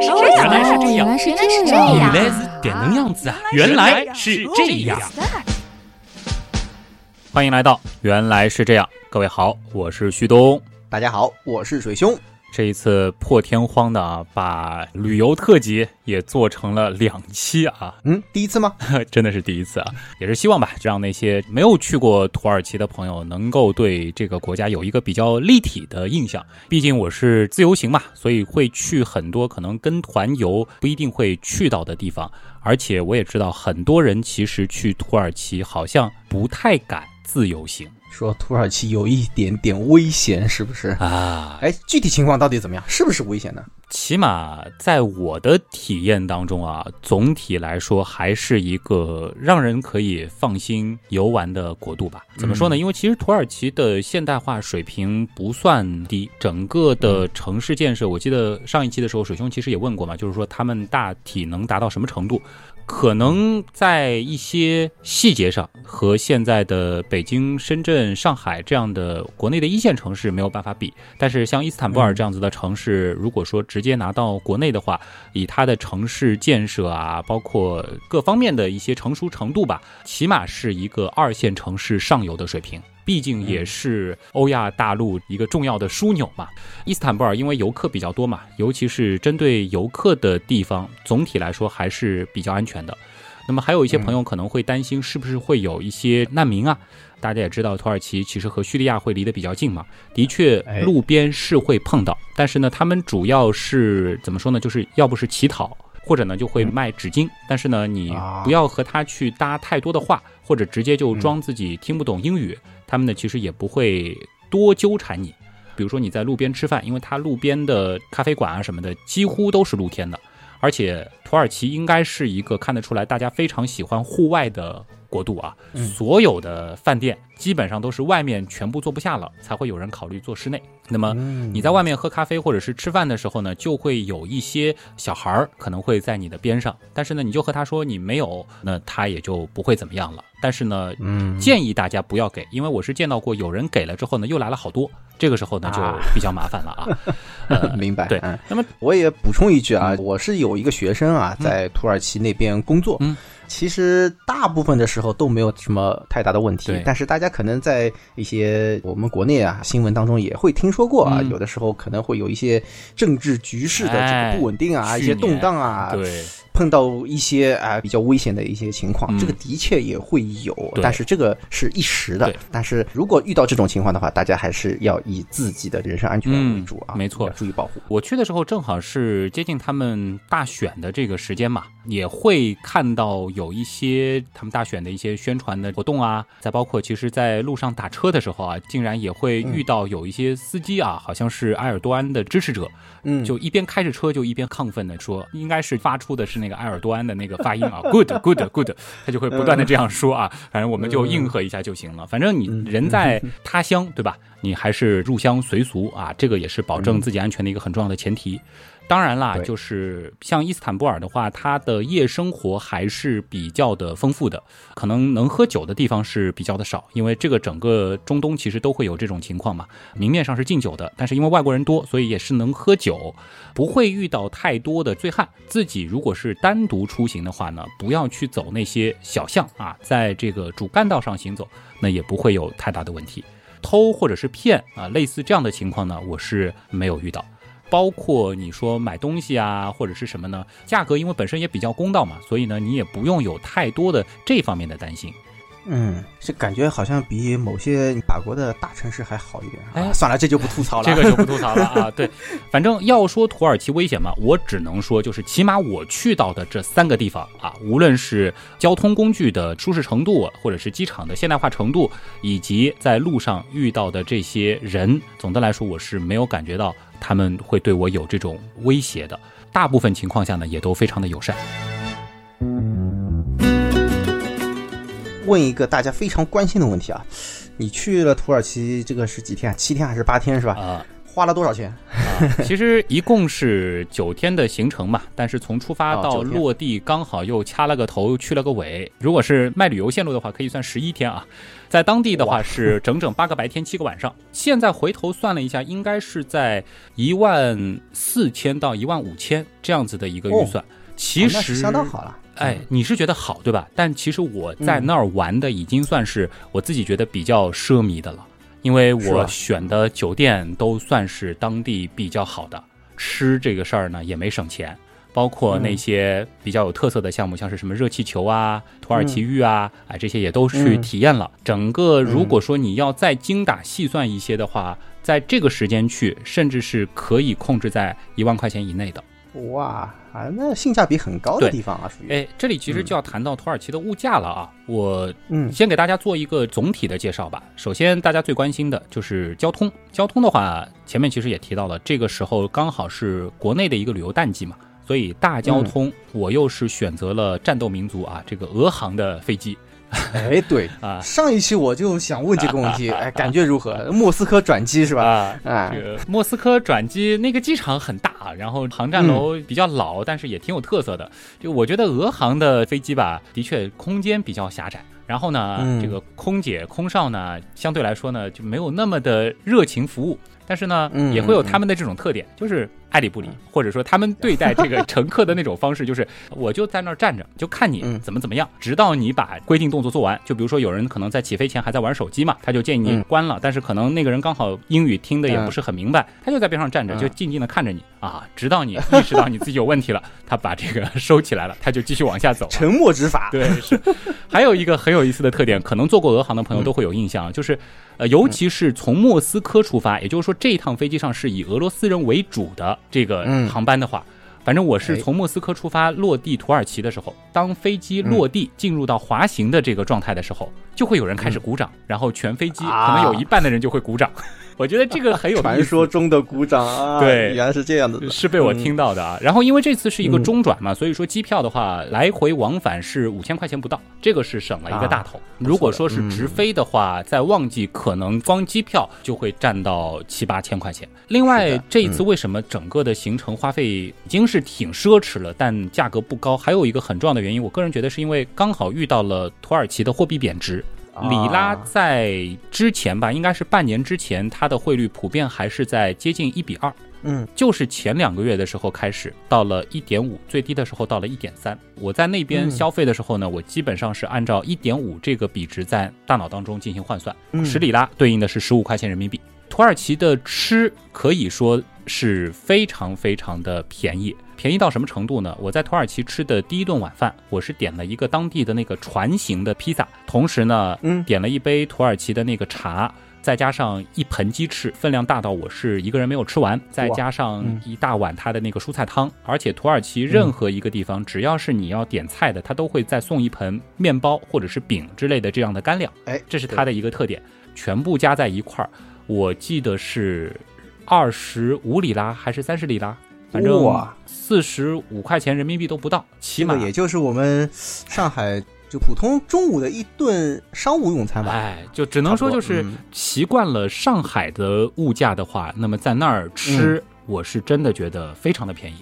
来是这样，原来是这样原来是这这样，样原来是点能样子啊！原来是这样。欢迎来到原来是这样，各位好，我是旭东。大家好，我是水兄。这一次破天荒的啊，把旅游特辑也做成了两期啊，嗯，第一次吗？真的是第一次啊，也是希望吧，让那些没有去过土耳其的朋友能够对这个国家有一个比较立体的印象。毕竟我是自由行嘛，所以会去很多可能跟团游不一定会去到的地方，而且我也知道很多人其实去土耳其好像不太敢自由行说土耳其有一点点危险，是不是？啊。哎，具体情况到底怎么样？是不是危险呢？起码在我的体验当中啊，总体来说还是一个让人可以放心游玩的国度吧。怎么说呢？因为其实土耳其的现代化水平不算低，整个的城市建设，我记得上一期的时候，水兄其实也问过嘛，就是说他们大体能达到什么程度？可能在一些细节上和现在的北京、深圳、上海这样的国内的一线城市没有办法比，但是像伊斯坦布尔这样子的城市，如果说直接拿到国内的话，以它的城市建设啊，包括各方面的一些成熟程度吧，起码是一个二线城市上游的水平。毕竟也是欧亚大陆一个重要的枢纽嘛。伊斯坦布尔因为游客比较多嘛，尤其是针对游客的地方，总体来说还是比较安全的。那么还有一些朋友可能会担心，是不是会有一些难民啊？大家也知道，土耳其其实和叙利亚会离得比较近嘛，的确哎路边是会碰到，但是呢，他们主要是怎么说呢？就是要不是乞讨，或者呢就会卖纸巾，但是呢，你啊。不要和他去搭太多的话，或者直接就装自己听不懂英语，他们呢其实也不会多纠缠你。比如说你在路边吃饭，因为它路边的咖啡馆啊什么的几乎都是露天的，而且土耳其应该是一个看得出来大家非常喜欢户外的国度啊，所有的饭店基本上都是外面全部坐不下了，才会有人考虑做室内。那么嗯你在外面喝咖啡或者是吃饭的时候呢，就会有一些小孩儿可能会在你的边上，但是呢，你就和他说你没有，那他也就不会怎么样了。但是呢，嗯，建议大家不要给，因为我是见到过有人给了之后呢，又来了好多，这个时候呢就啊比较麻烦了啊。呃，明白。对嗯，那么我也补充一句啊，我是有一个学生啊，嗯在土耳其那边工作。嗯，其实大部分的时候都没有什么太大的问题，但是大家可能在一些我们国内啊新闻当中也会听说过啊，嗯。有的时候可能会有一些政治局势的这个不稳定啊，哎一些动荡啊，对，碰到一些啊、比较危险的一些情况，嗯。这个的确也会有，但是这个是一时的。对。但是如果遇到这种情况的话，大家还是要以自己的人身安全为主啊，嗯没错注意保护。我去的时候正好是接近他们大选的这个时间嘛，也会看到有一些他们大选的一些宣传的活动啊，再包括其实在路上打车的时候啊，竟然也会遇到有一些司机啊，好像是埃尔多安的支持者，嗯，就一边开着车就一边亢奋的说，应该是发出的是那个埃尔多安的那个发音啊，good good good，他就会不断的这样说啊，反正我们就应和一下就行了。反正你人在他乡，对吧？你还是入乡随俗啊，这个也是保证自己安全的一个很重要的前提。当然啦，就是像伊斯坦布尔的话，它的夜生活还是比较的丰富的，可能能喝酒的地方是比较的少，因为这个整个中东其实都会有这种情况嘛。明面上是禁酒的，但是因为外国人多，所以也是能喝酒，不会遇到太多的醉汉。自己如果是单独出行的话呢，不要去走那些小巷啊，在这个主干道上行走，那也不会有太大的问题。偷或者是骗啊，类似这样的情况呢，我是没有遇到。包括你说买东西啊，或者是什么呢？价格因为本身也比较公道嘛，所以呢，你也不用有太多的这方面的担心。嗯，这感觉好像比某些法国的大城市还好一点。哎啊算了，这就不吐槽了。这个就不吐槽了啊。对，反正要说土耳其危险嘛，我只能说就是起码我去到的这三个地方啊，无论是交通工具的舒适程度，或者是机场的现代化程度，以及在路上遇到的这些人，总的来说我是没有感觉到他们会对我有这种威胁的。大部分情况下呢，也都非常的友善。问一个大家非常关心的问题啊，你去了土耳其这个是几天啊？七天还是八天是吧？啊花了多少钱？啊，其实一共是九天的行程嘛，但是从出发到落地刚好又掐了个头，去了个尾。如果是卖旅游线路的话，可以算十一天啊。在当地的话是整整八个白天，七个晚上。现在回头算了一下，应该是在一万四千到一万五千这样子的一个预算。其实哦相当好了。哎，你是觉得好对吧？但其实我在那儿玩的已经算是我自己觉得比较奢靡的了，因为我选的酒店都算是当地比较好的，吃这个事儿呢也没省钱。包括那些比较有特色的项目，像是什么热气球啊、土耳其浴啊，哎，这些也都去嗯体验了。整个如果说你要再精打细算一些的话，在这个时间去，甚至是可以控制在一万块钱以内的。哇啊，那性价比很高的地方啊，属于。哎，这里其实就要谈到土耳其的物价了啊。我嗯先给大家做一个总体的介绍吧。首先，大家最关心的就是交通。交通的话，前面其实也提到了，这个时候刚好是国内的一个旅游淡季嘛，所以大交通我又是选择了战斗民族啊，这个俄航的飞机哎，对啊上一期我就想问这个问题，哎，感觉如何？莫斯科转机是吧？啊。哎这，个莫斯科转机那个机场很大，然后航站楼比较老，但是也挺有特色的。就我觉得俄航的飞机吧，的确空间比较狭窄。然后呢，嗯这个空姐、空少呢，相对来说呢就没有那么的热情服务。但是呢，嗯也会有他们的这种特点，就是爱理不理，或者说他们对待这个 乘客的那种方式，就是我就在那儿站着，就看你嗯怎么怎么样，直到你把规定动作做完。就比如说有人可能在起飞前还在玩手机嘛，他就建议你嗯关了，但是可能那个人刚好英语听的也不是很明白，他就在边上站着，嗯就静静的看着你啊，直到你意识到你自己有问题了，他把这个收起来了，他就继续往下走。沉默执法。对，是。还有一个 很有意思的特点，可能做过俄航的朋友都会有印象，就是，呃，尤其是从莫斯科出发，也就是说这一趟飞机上是以俄罗斯人为主的这个嗯航班的话。反正我是哎从莫斯科出发，落地土耳其的时候，当飞机落地进入到滑行的这个状态的时候，就会有人开始鼓掌，然后全飞机可能有一半的人就会鼓掌。我觉得这个很有传。说中的鼓掌啊，对原来是这样的。是被我听到的啊。然后因为这次是一个中转嘛，所以说机票的话，来回往返是五千块钱不到，这个是省了一个大头。如果说是直飞的话，在旺季可能光机票就会占到七八千块钱。另外这一次为什么整个的行程花费已经是挺奢侈了，但价格不高？还有一个很重要的原因，我个人觉得是因为刚好遇到了土耳其的货币贬值。啊里拉在之前吧，应该是半年之前，它的汇率普遍还是在接近一比二。嗯，就是前两个月的时候开始，到了一点五，最低的时候到了一点三。我在那边嗯消费的时候呢，我基本上是按照一点五这个比值在大脑当中进行换算，嗯十里拉对应的是十五块钱人民币。土耳其的吃可以说是非常非常的便宜，便宜到什么程度呢？我在土耳其吃的第一顿晚饭，我是点了一个当地的那个船形的披萨，同时呢，嗯点了一杯土耳其的那个茶。再加上一盆鸡翅，分量大到我是一个人没有吃完，再加上嗯一大碗它的那个蔬菜汤，而且土耳其任何一个地方，只要是你要点菜的，它都会再送一盆面包或者是饼之类的这样的干粮。哎，这是它的一个特点，全部加在一块儿，我记得是二十五里拉还是三十里拉，反正哇四十五块钱人民币都不到，起码也就是我们上海就普通中午的一顿商务用餐吧。哎，就只能说就是习惯了上海的物价的话，那么在那儿吃，我是真的觉得非常的便宜。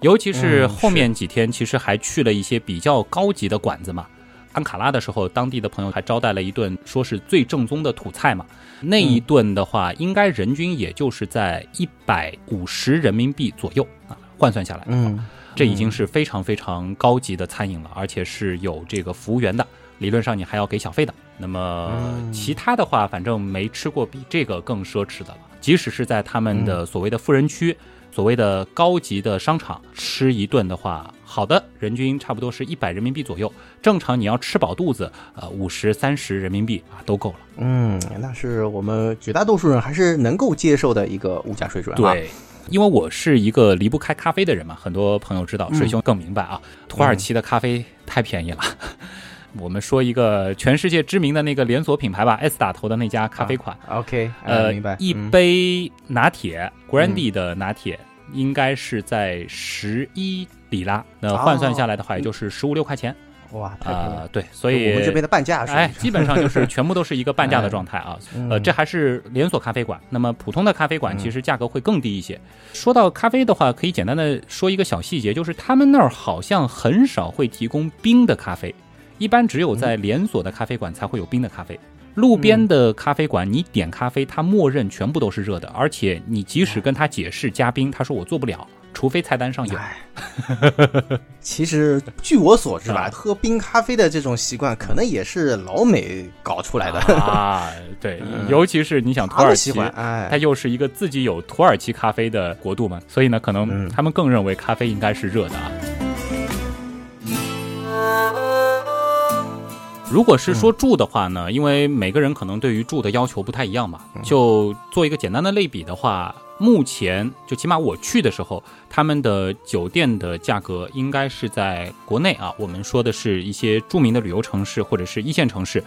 尤其是嗯后面几天，其实还去了一些比较高级的馆子嘛。安卡拉的时候，当地的朋友还招待了一顿，说是最正宗的土菜嘛。那一顿的话，应该人均也就是在一百五十人民币左右啊，换算下来。嗯，这已经是非常非常高级的餐饮了，而且是有这个服务员的，理论上你还要给小费的。那么嗯其他的话，反正没吃过比这个更奢侈的了。即使是在他们的所谓的富人区、所谓的高级的商场吃一顿的话，好的人均差不多是一百人民币左右。正常你要吃饱肚子，呃，五十、三十人民币啊都够了。嗯，那是我们绝大多数人还是能够接受的一个物价水准、啊。，对，因为我是一个离不开咖啡的人嘛，很多朋友知道，嗯水兄更明白啊。土耳其的咖啡太便宜了。我们说一个全世界知名的那个连锁品牌吧，S 打头的那家咖啡馆，OK，呃，啊明白。一嗯杯拿铁，Grandi 的拿铁，应该是在十一里拉，那换算下来的话，也就是十五六块钱。哇。啊，对，所以我们这边的半价，哎，基本上就是 全部都是一个半价的状态啊。嗯呃，这还是连锁咖啡馆。那么普通的咖啡馆其实价格会更低一些。说到咖啡的话，可以简单的说一个小细节，就是他们那儿好像很少会提供冰的咖啡，一般只有在连锁的咖啡馆才会有冰的咖啡。路边的咖啡馆，你点咖啡，它默认全部都是热的，而且你即使跟他解释加冰，他说我做不了，除非菜单上有。哎，其实据我所知吧 啊，喝冰咖啡的这种习惯，可能也是老美搞出来的。啊，对，嗯。尤其是你想土耳其它，又是一个自己有土耳其咖啡的国度嘛，所以呢，可能嗯。他们更认为咖啡应该是热的啊。如果是说住的话呢，因为每个人可能对于住的要求不太一样嘛，就做一个简单的类比的话，目前就起码我去的时候，他们的酒店的价格应该是在国内啊，我们说的是一些著名的旅游城市或者是一线城市，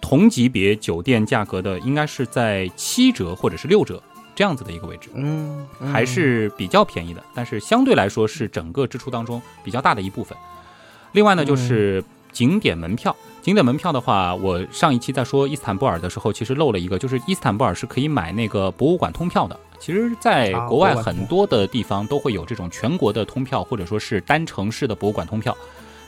同级别酒店价格的应该是在七折或者是六折这样子的一个位置。嗯，嗯还是比较便宜的，但是相对来说是整个支出当中比较大的一部分。另外呢，就是景点门票。景点门票的话，我上一期在说伊斯坦布尔的时候，其实漏了一个，就是伊斯坦布尔是可以买那个博物馆通票的。其实，在啊国外很多的地方都会有这种全国的通票，或者说是单城市的博物馆通票。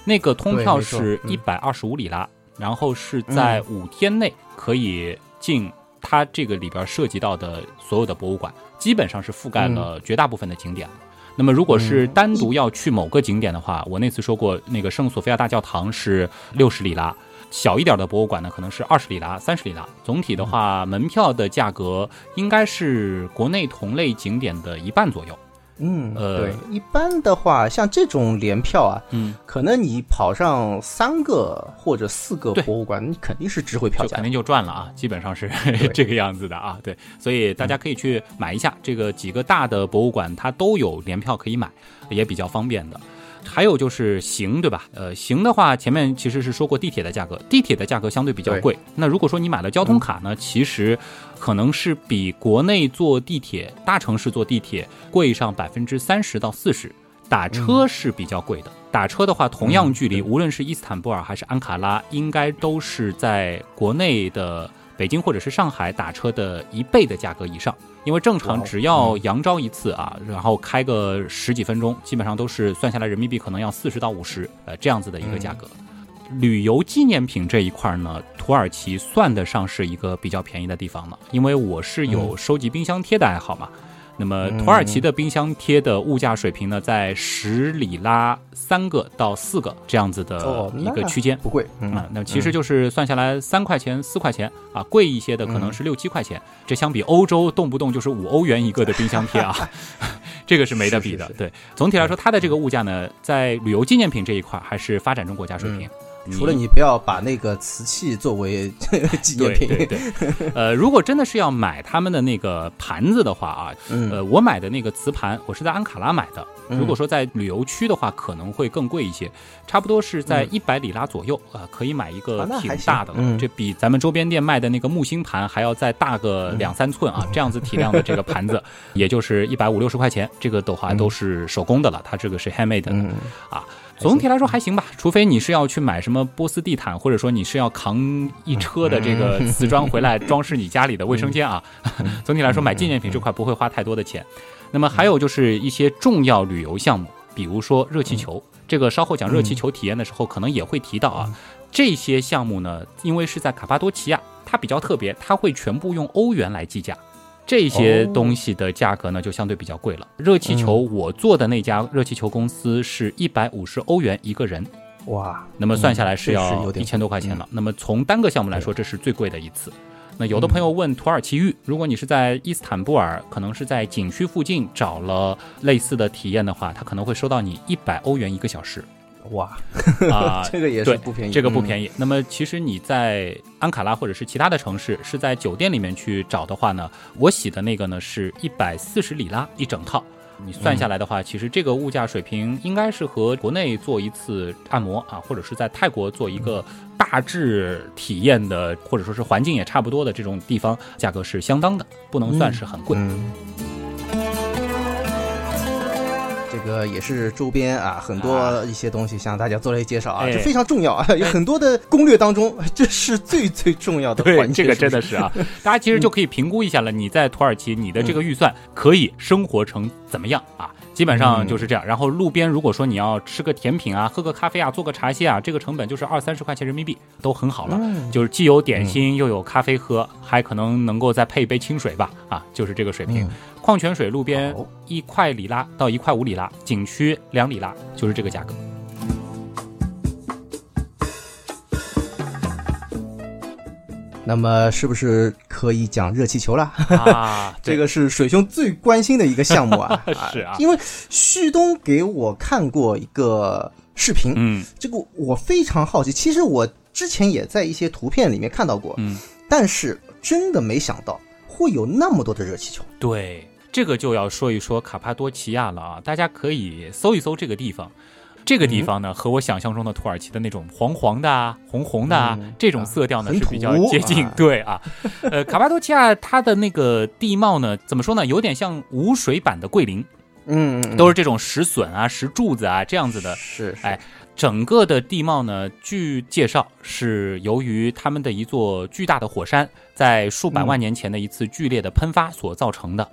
那个通票是一百二十五里拉，然后是在五天内可以进它这个里边涉及到的所有的博物馆，基本上是覆盖了绝大部分的景点了。那么，如果是单独要去某个景点的话，我那次说过，那个圣索菲亚大教堂是六十里拉，小一点的博物馆呢可能是二十里拉、三十里拉。总体的话，门票的价格应该是国内同类景点的一半左右。嗯，呃对，一般的话，像这种联票啊，嗯，可能你跑上三个或者四个博物馆，你肯定是值回票价肯定就赚了啊，基本上是 这个样子的啊。对，所以大家可以去买一下，这个几个大的博物馆它都有联票可以买，也比较方便的。还有就是行，对吧？呃，行的话，前面其实是说过地铁的价格，地铁的价格相对比较贵。那如果说你买了交通卡呢，其实可能是比国内坐地铁、大城市坐地铁贵上百分之三十到四十。打车是比较贵的，打车的话，同样距离，无论是伊斯坦布尔还是安卡拉，应该都是在国内的北京或者是上海打车的一倍的价格以上。因为正常只要扬招一次啊，然后开个十几分钟，基本上都是算下来人民币可能要四十到五十，呃，这样子的一个价格。旅游纪念品这一块呢，土耳其算得上是一个比较便宜的地方了，因为我是有收集冰箱贴的爱好嘛。那么土耳其的冰箱贴的物价水平呢，在十里拉三个到四个这样子的哦，一个区间。不贵。嗯啊，那其实就是算下来三块钱、四块钱啊，贵一些的可能是六七块钱。这相比欧洲动不动就是五欧元一个的冰箱贴啊，这个是没得比的。是是是对，总体来说，它的这个物价呢，在旅游纪念品这一块还是发展中国家水平。除了你不要把那个瓷器作为 纪念品，对对对，呃，如果真的是要买他们的那个盘子的话啊，嗯呃，我买的那个瓷盘，我是在安卡拉买的。嗯如果说在旅游区的话，可能会更贵一些，差不多是在一百里拉左右啊、呃可以买一个挺大的了。嗯这比咱们周边店卖的那个木星盘还要再大个两三寸啊，这样子体量的这个盘子，也就是一百五六十块钱。这个的话都是手工的了，它这个是 handmade 的。嗯，啊，总体来说还行吧，除非你是要去买什么波斯地毯，或者说你是要扛一车的这个瓷砖回来装饰你家里的卫生间啊。总体来说，买纪念品这块不会花太多的钱。那么还有就是一些重要旅游项目，比如说热气球，这个稍后讲热气球体验的时候可能也会提到啊。这些项目呢，因为是在卡巴多奇亚，它比较特别，它会全部用欧元来计价。这些东西的价格呢，就相对比较贵了。热气球，我做的那家热气球公司是一百五十欧元一个人，哇，那么算下来是要一千多块钱了。那么从单个项目来说，这是最贵的一次。那有的朋友问土耳其浴，如果你是在伊斯坦布尔，可能是在景区附近找了类似的体验的话，他可能会收到你一百欧元一个小时哇，啊。这个也对是不便宜，这个不。便宜。那么其实你在安卡拉或者是其他的城市，是在酒店里面去找的话呢，我洗的那个呢是一百四十里拉一整套。你算下来的话，其实这个物价水平应该是和国内做一次按摩啊，或者是在泰国做一个大致体验的，或者说是环境也差不多的这种地方，价格是相当的，不能算是很贵。嗯，个个也是周边啊很多一些东西向大家做了一些介绍啊，哎这非常重要啊，有很多的攻略当中，这是最最重要的环，节。这个真的是啊，大家其实就可以评估一下了。你在土耳其，你的这个预算可以生活成怎么样啊？基本上就是这样。然后路边如果说你要吃个甜品啊，喝个咖啡啊，做个茶歇啊，这个成本就是二三十块钱人民币都很好了。就是既有点心又有咖啡喝，还可能能够再配一杯清水吧，啊，就是这个水平。嗯矿泉水路边一块里拉到一块五里拉，景区两里拉，就是这个价格。那么是不是可以讲热气球了？啊，这个是水兄最关心的一个项目啊！是啊因为旭东给我看过一个视频，嗯这个我非常好奇。其实我之前也在一些图片里面看到过，嗯，但是真的没想到会有那么多的热气球。对，这个就要说一说卡帕多奇亚了啊，大家可以搜一搜这个地方。这个地方呢，和我想象中的土耳其的那种黄黄的啊、红红的啊、嗯这种色调呢很是比较接近。啊对啊，呃，卡巴多奇亚它的那个地貌呢，怎么说呢，有点像无水版的桂林，嗯，嗯都是这种石笋啊、石柱子啊这样子的。是，是哎整个的地貌呢，据介绍是由于他们的一座巨大的火山在数百万年前的一次剧烈的喷发所造成的。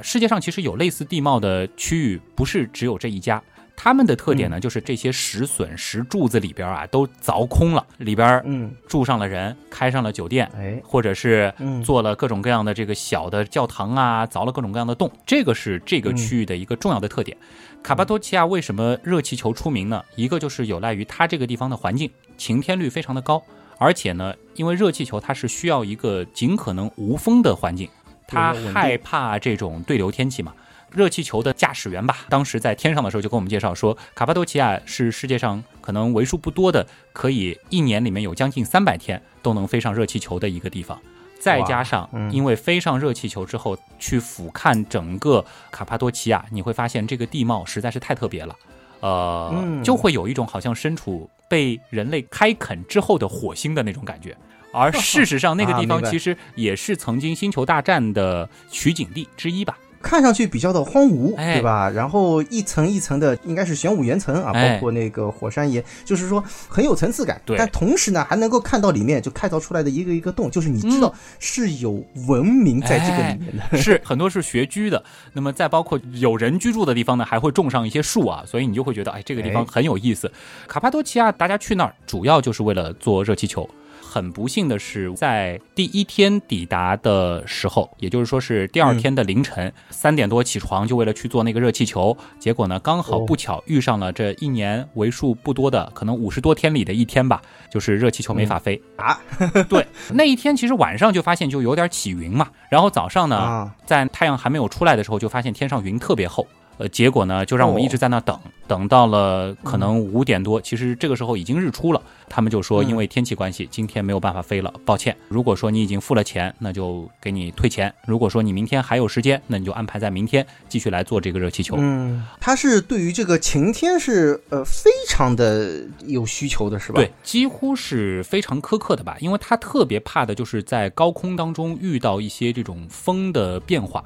世界上其实有类似地貌的区域，不是只有这一家。他们的特点呢，就是这些石笋、石柱子里边啊都凿空了，里边嗯，住上了人，开上了酒店，哎，或者是嗯做了各种各样的这个小的教堂啊，凿了各种各样的洞，这个是这个区域的一个重要的特点。卡巴多奇亚为什么热气球出名呢？一个就是有赖于它这个地方的环境，晴天率非常的高，而且呢，因为热气球它是需要一个尽可能无风的环境，它害怕这种对流天气嘛。热气球的驾驶员吧，当时在天上的时候就跟我们介绍说，卡帕多奇亚是世界上可能为数不多的可以一年里面有将近三百天都能飞上热气球的一个地方。再加上嗯，因为飞上热气球之后，去俯瞰整个卡帕多奇亚，你会发现这个地貌实在是太特别了，呃，嗯就会有一种好像身处被人类开垦之后的火星的那种感觉。而 事实上，那个地方其实也是曾经《星球大战》的取景地之一吧。看上去比较的荒芜，哎对吧？然后一层一层的，应该是玄武岩层啊，哎包括那个火山岩，就是说很有层次感。对但同时呢，还能够看到里面就开凿出来的一个一个洞，就是你知道是有文明在这个里面的。是很多是学居的，那么再包括有人居住的地方呢，还会种上一些树啊，所以你就会觉得，哎，这个地方哎很有意思。卡帕多奇亚，大家去那儿主要就是为了做热气球。很不幸的是，在第一天抵达的时候，也就是说是第二天的凌晨三、点多起床，就为了去做那个热气球。结果呢，刚好哦不巧遇上了这一年为数不多的，可能五十多天里的一天吧，就是热气球没法飞。啊 对，那一天其实晚上就发现就有点起云嘛，然后早上呢，啊，在太阳还没有出来的时候，就发现天上云特别厚。呃，结果呢，就让我们哦一直在那等，等到了可能五点多，其实这个时候已经日出了。他们就说，嗯因为天气关系，今天没有办法飞了，抱歉。如果说你已经付了钱，那就给你退钱；如果说你明天还有时间，那你就安排在明天继续来做这个热气球。嗯，他是对于这个晴天是呃非常的有需求的，是吧？对，几乎是非常苛刻的吧，因为他特别怕的就是在高空当中遇到一些这种风的变化。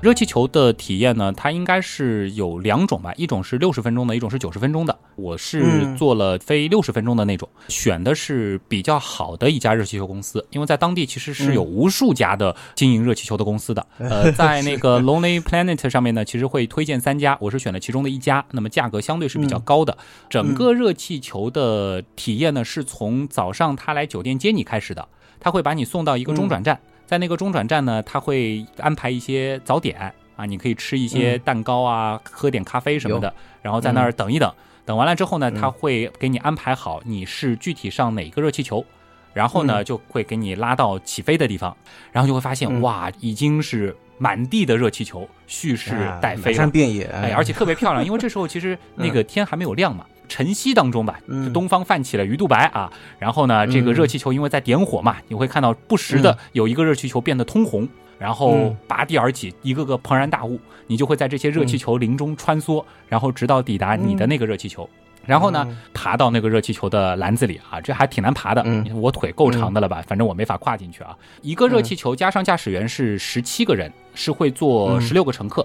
热气球的体验呢，它应该是有两种吧，一种是六十分钟的，一种是九十分钟的。我是嗯做了飞六十分钟的那种，选的是比较好的一家热气球公司，因为在当地其实是有无数家的经营热气球的公司的。呃，在那个 Lonely Planet 上面呢，其实会推荐三家，我是选了其中的一家，那么价格相对是比较高的。整个热气球的体验呢，是从早上他来酒店接你开始的，他会把你送到一个中转站。在那个中转站呢，他会安排一些早点啊，你可以吃一些蛋糕啊，喝点咖啡什么的，然后在那儿等一等。等完了之后呢，他会给你安排好你是具体上哪个热气球，然后呢就会给你拉到起飞的地方，然后就会发现嗯。哇，已经是满地的热气球蓄势待飞满山。遍野，哎，而且特别漂亮，因为这时候其实那个天还没有亮嘛，晨曦当中吧，嗯就东方泛起了鱼肚白啊。然后呢，这个嗯热气球因为在点火嘛，你会看到不时的有一个热气球变得通红，然后嗯拔地而起，一个个庞然大物，你就会在这些热气球林中穿梭，然后直到抵达你的那个热气球。然后呢，爬到那个热气球的篮子里啊，这还挺难爬的。嗯我腿够长的了吧？反正我没法跨进去啊。一个热气球加上驾驶员是十七个人，是会坐嗯十六个乘客。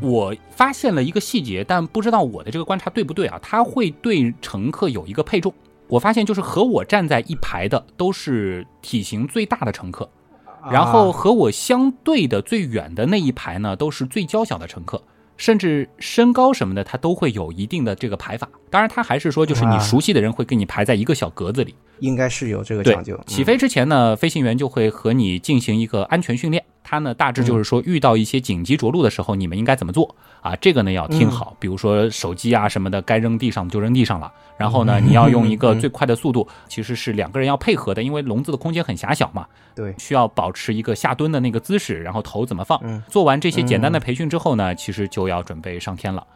我发现了一个细节，但不知道我的这个观察对不对啊？他会对乘客有一个配重。我发现就是和我站在一排的都是体型最大的乘客，然后和我相对的最远的那一排呢，都是最娇小的乘客，甚至身高什么的，它都会有一定的这个排法。当然，他还是说，就是你啊熟悉的人会给你排在一个小格子里。应该是有这个讲究。，嗯起飞之前呢，飞行员就会和你进行一个安全训练。他呢，大致就是说，遇到一些紧急着陆的时候，你们应该怎么做啊？这个呢要听好，比如说手机啊什么的，该扔地上就扔地上了。然后呢，你要用一个 最快的速度，其实是两个人要配合的，因为笼子的空间很狭小嘛。对，需要保持一个下蹲的那个姿势，然后头怎么放。嗯做完这些简单的培训之后呢，其实就要准备上天了。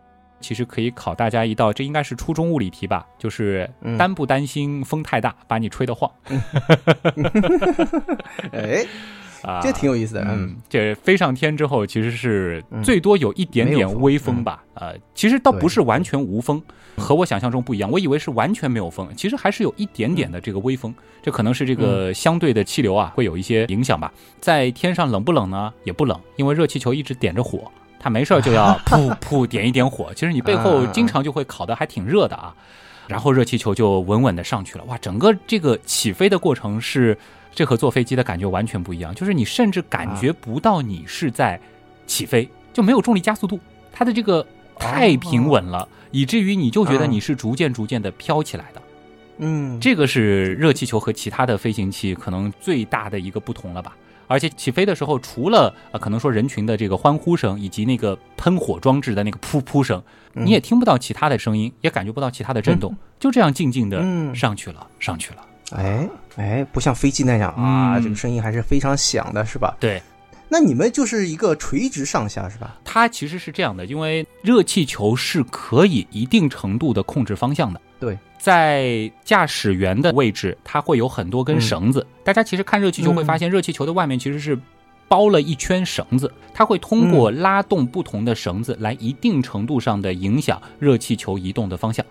其实可以考大家一道，这应该是初中物理题吧？就是嗯担不担心风太大把你吹得晃 哎，啊？这挺有意思的。嗯嗯，这飞上天之后，其实是嗯最多有一点点微风吧。呃，其实倒不是完全无风，和我想象中不一样。我以为是完全没有风，其实还是有一点点的这个微风。这可能是这个相对的气流啊，会有一些影响吧。在天上冷不冷呢？也不冷，因为热气球一直点着火，它没事就要 噗噗点一点火。其实你背后经常就会烤的还挺热的啊。然后热气球就稳稳的上去了，哇！整个这个起飞的过程是，这和坐飞机的感觉完全不一样，就是你甚至感觉不到你是在起飞，就没有重力加速度，它的这个太平稳了，以至于你就觉得你是逐渐逐渐的飘起来的。嗯，这个是热气球和其他的飞行器可能最大的一个不同了吧。而且起飞的时候，除了啊，可能说人群的这个欢呼声，以及那个喷火装置的那个噗噗声，嗯。你也听不到其他的声音，也感觉不到其他的震动，就这样静静的嗯。上去了，上去了。哎哎，不像飞机那样啊，嗯。这个声音还是非常响的，是吧？对，那你们就是一个垂直上下，是吧？它其实是这样的，因为热气球是可以一定程度的控制方向的。对，在驾驶员的位置，它会有很多根绳子。大家其实看热气球会发现，热气球的外面其实是包了一圈绳子，它会通过拉动不同的绳子来一定程度上的影响热气球移动的方向。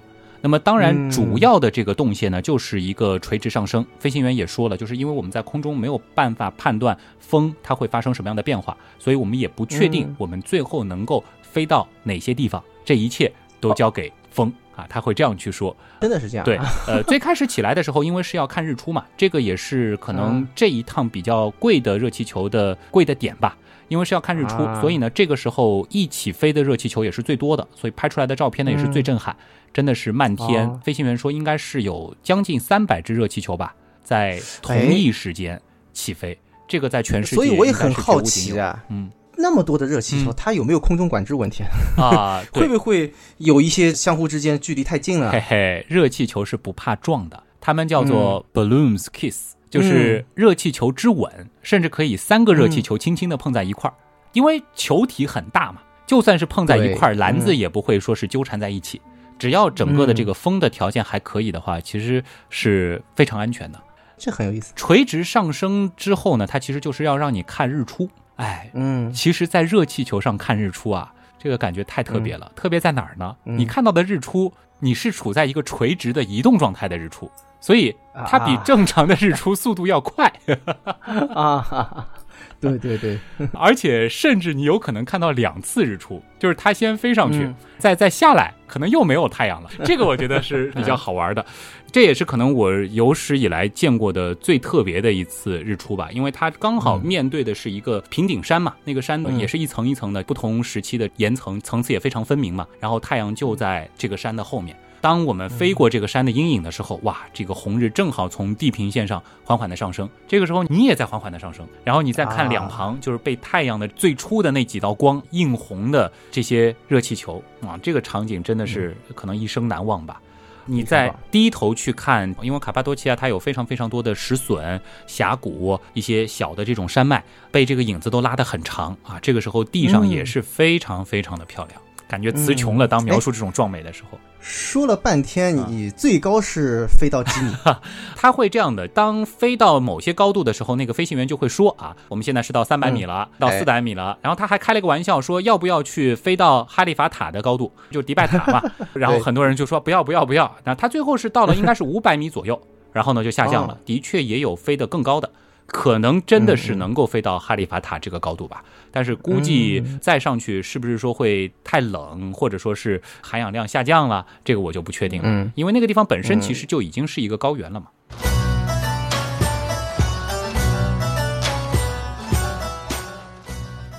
那么当然，嗯主要的这个动线呢，就是一个垂直上升。飞行员也说了，就是因为我们在空中没有办法判断风它会发生什么样的变化，所以我们也不确定嗯我们最后能够飞到哪些地方。这一切都交给风啊，他会这样去说。真的是这样。对，呃，最开始起来的时候，因为是要看日出嘛，这个也是可能嗯这一趟比较贵的热气球的贵的点吧。因为是要看日出，啊所以呢，这个时候一起飞的热气球也是最多的，所以拍出来的照片呢也是最震撼，真的是漫天。哦飞行员说应该是有将近三百只热气球吧，在同哎一时间起飞，这个在全世界所以我也很好。奇啊，嗯那么多的热气球，嗯它有没有空中管制问题？啊，会不会有一些相互之间距离太近了嘿？嘿，热气球是不怕撞的，它们叫做嗯 balloons kiss，、就是热气球之吻，甚至可以三个热气球轻轻的碰在一块儿，因为球体很大嘛，就算是碰在一块儿，篮子嗯也不会说是纠缠在一起。只要整个的这个风的条件还可以的话，其实是非常安全的。这很有意思。垂直上升之后呢，它其实就是要让你看日出。哎，嗯，其实，在热气球上看日出啊，这个感觉太特别了。特别在哪儿呢？嗯你看到的日出，你是处在一个垂直的移动状态的日出，所以它比啊正常的日出速度要快，啊，对 对对，而且甚至你有可能看到两次日出，就是它先飞上去，嗯再再下来，可能又没有太阳了。这个我觉得是比较好玩的，这也是可能我有史以来见过的最特别的一次日出吧，因为它刚好面对的是一个平顶山嘛，那个山嗯。也是一层一层的，不同时期的岩层层次也非常分明嘛，然后太阳就在这个山的后面。当我们飞过这个山的阴影的时候，哇，这个红日正好从地平线上缓缓的上升，这个时候你也在缓缓的上升，然后你再看两旁，就是被太阳的最初的那几道光映红的这些热气球啊，这个场景真的是可能一生难忘吧。你在低头去看，因为卡帕多奇亚它有非常非常多的石笋、峡谷、一些小的这种山脉，被这个影子都拉得很长啊。这个时候地上也是非常非常的漂亮。感觉词穷了。当描述这种壮美的时候，说了半天，你最高是飞到几米？他会这样的：当飞到某些高度的时候，那个飞行员就会说啊，我们现在是到三百米了，到四百米了。然后他还开了个玩笑说，要不要去飞到哈利法塔的高度，就迪拜塔嘛？然后很多人就说不要不要不要。那他最后是到了应该是五百米左右，然后呢就下降了。的确也有飞得更高的。可能真的是能够飞到哈利法塔这个高度吧，但是估计再上去是不是说会太冷，或者说是含氧量下降了，这个我就不确定了。因为那个地方本身其实就已经是一个高原了嘛。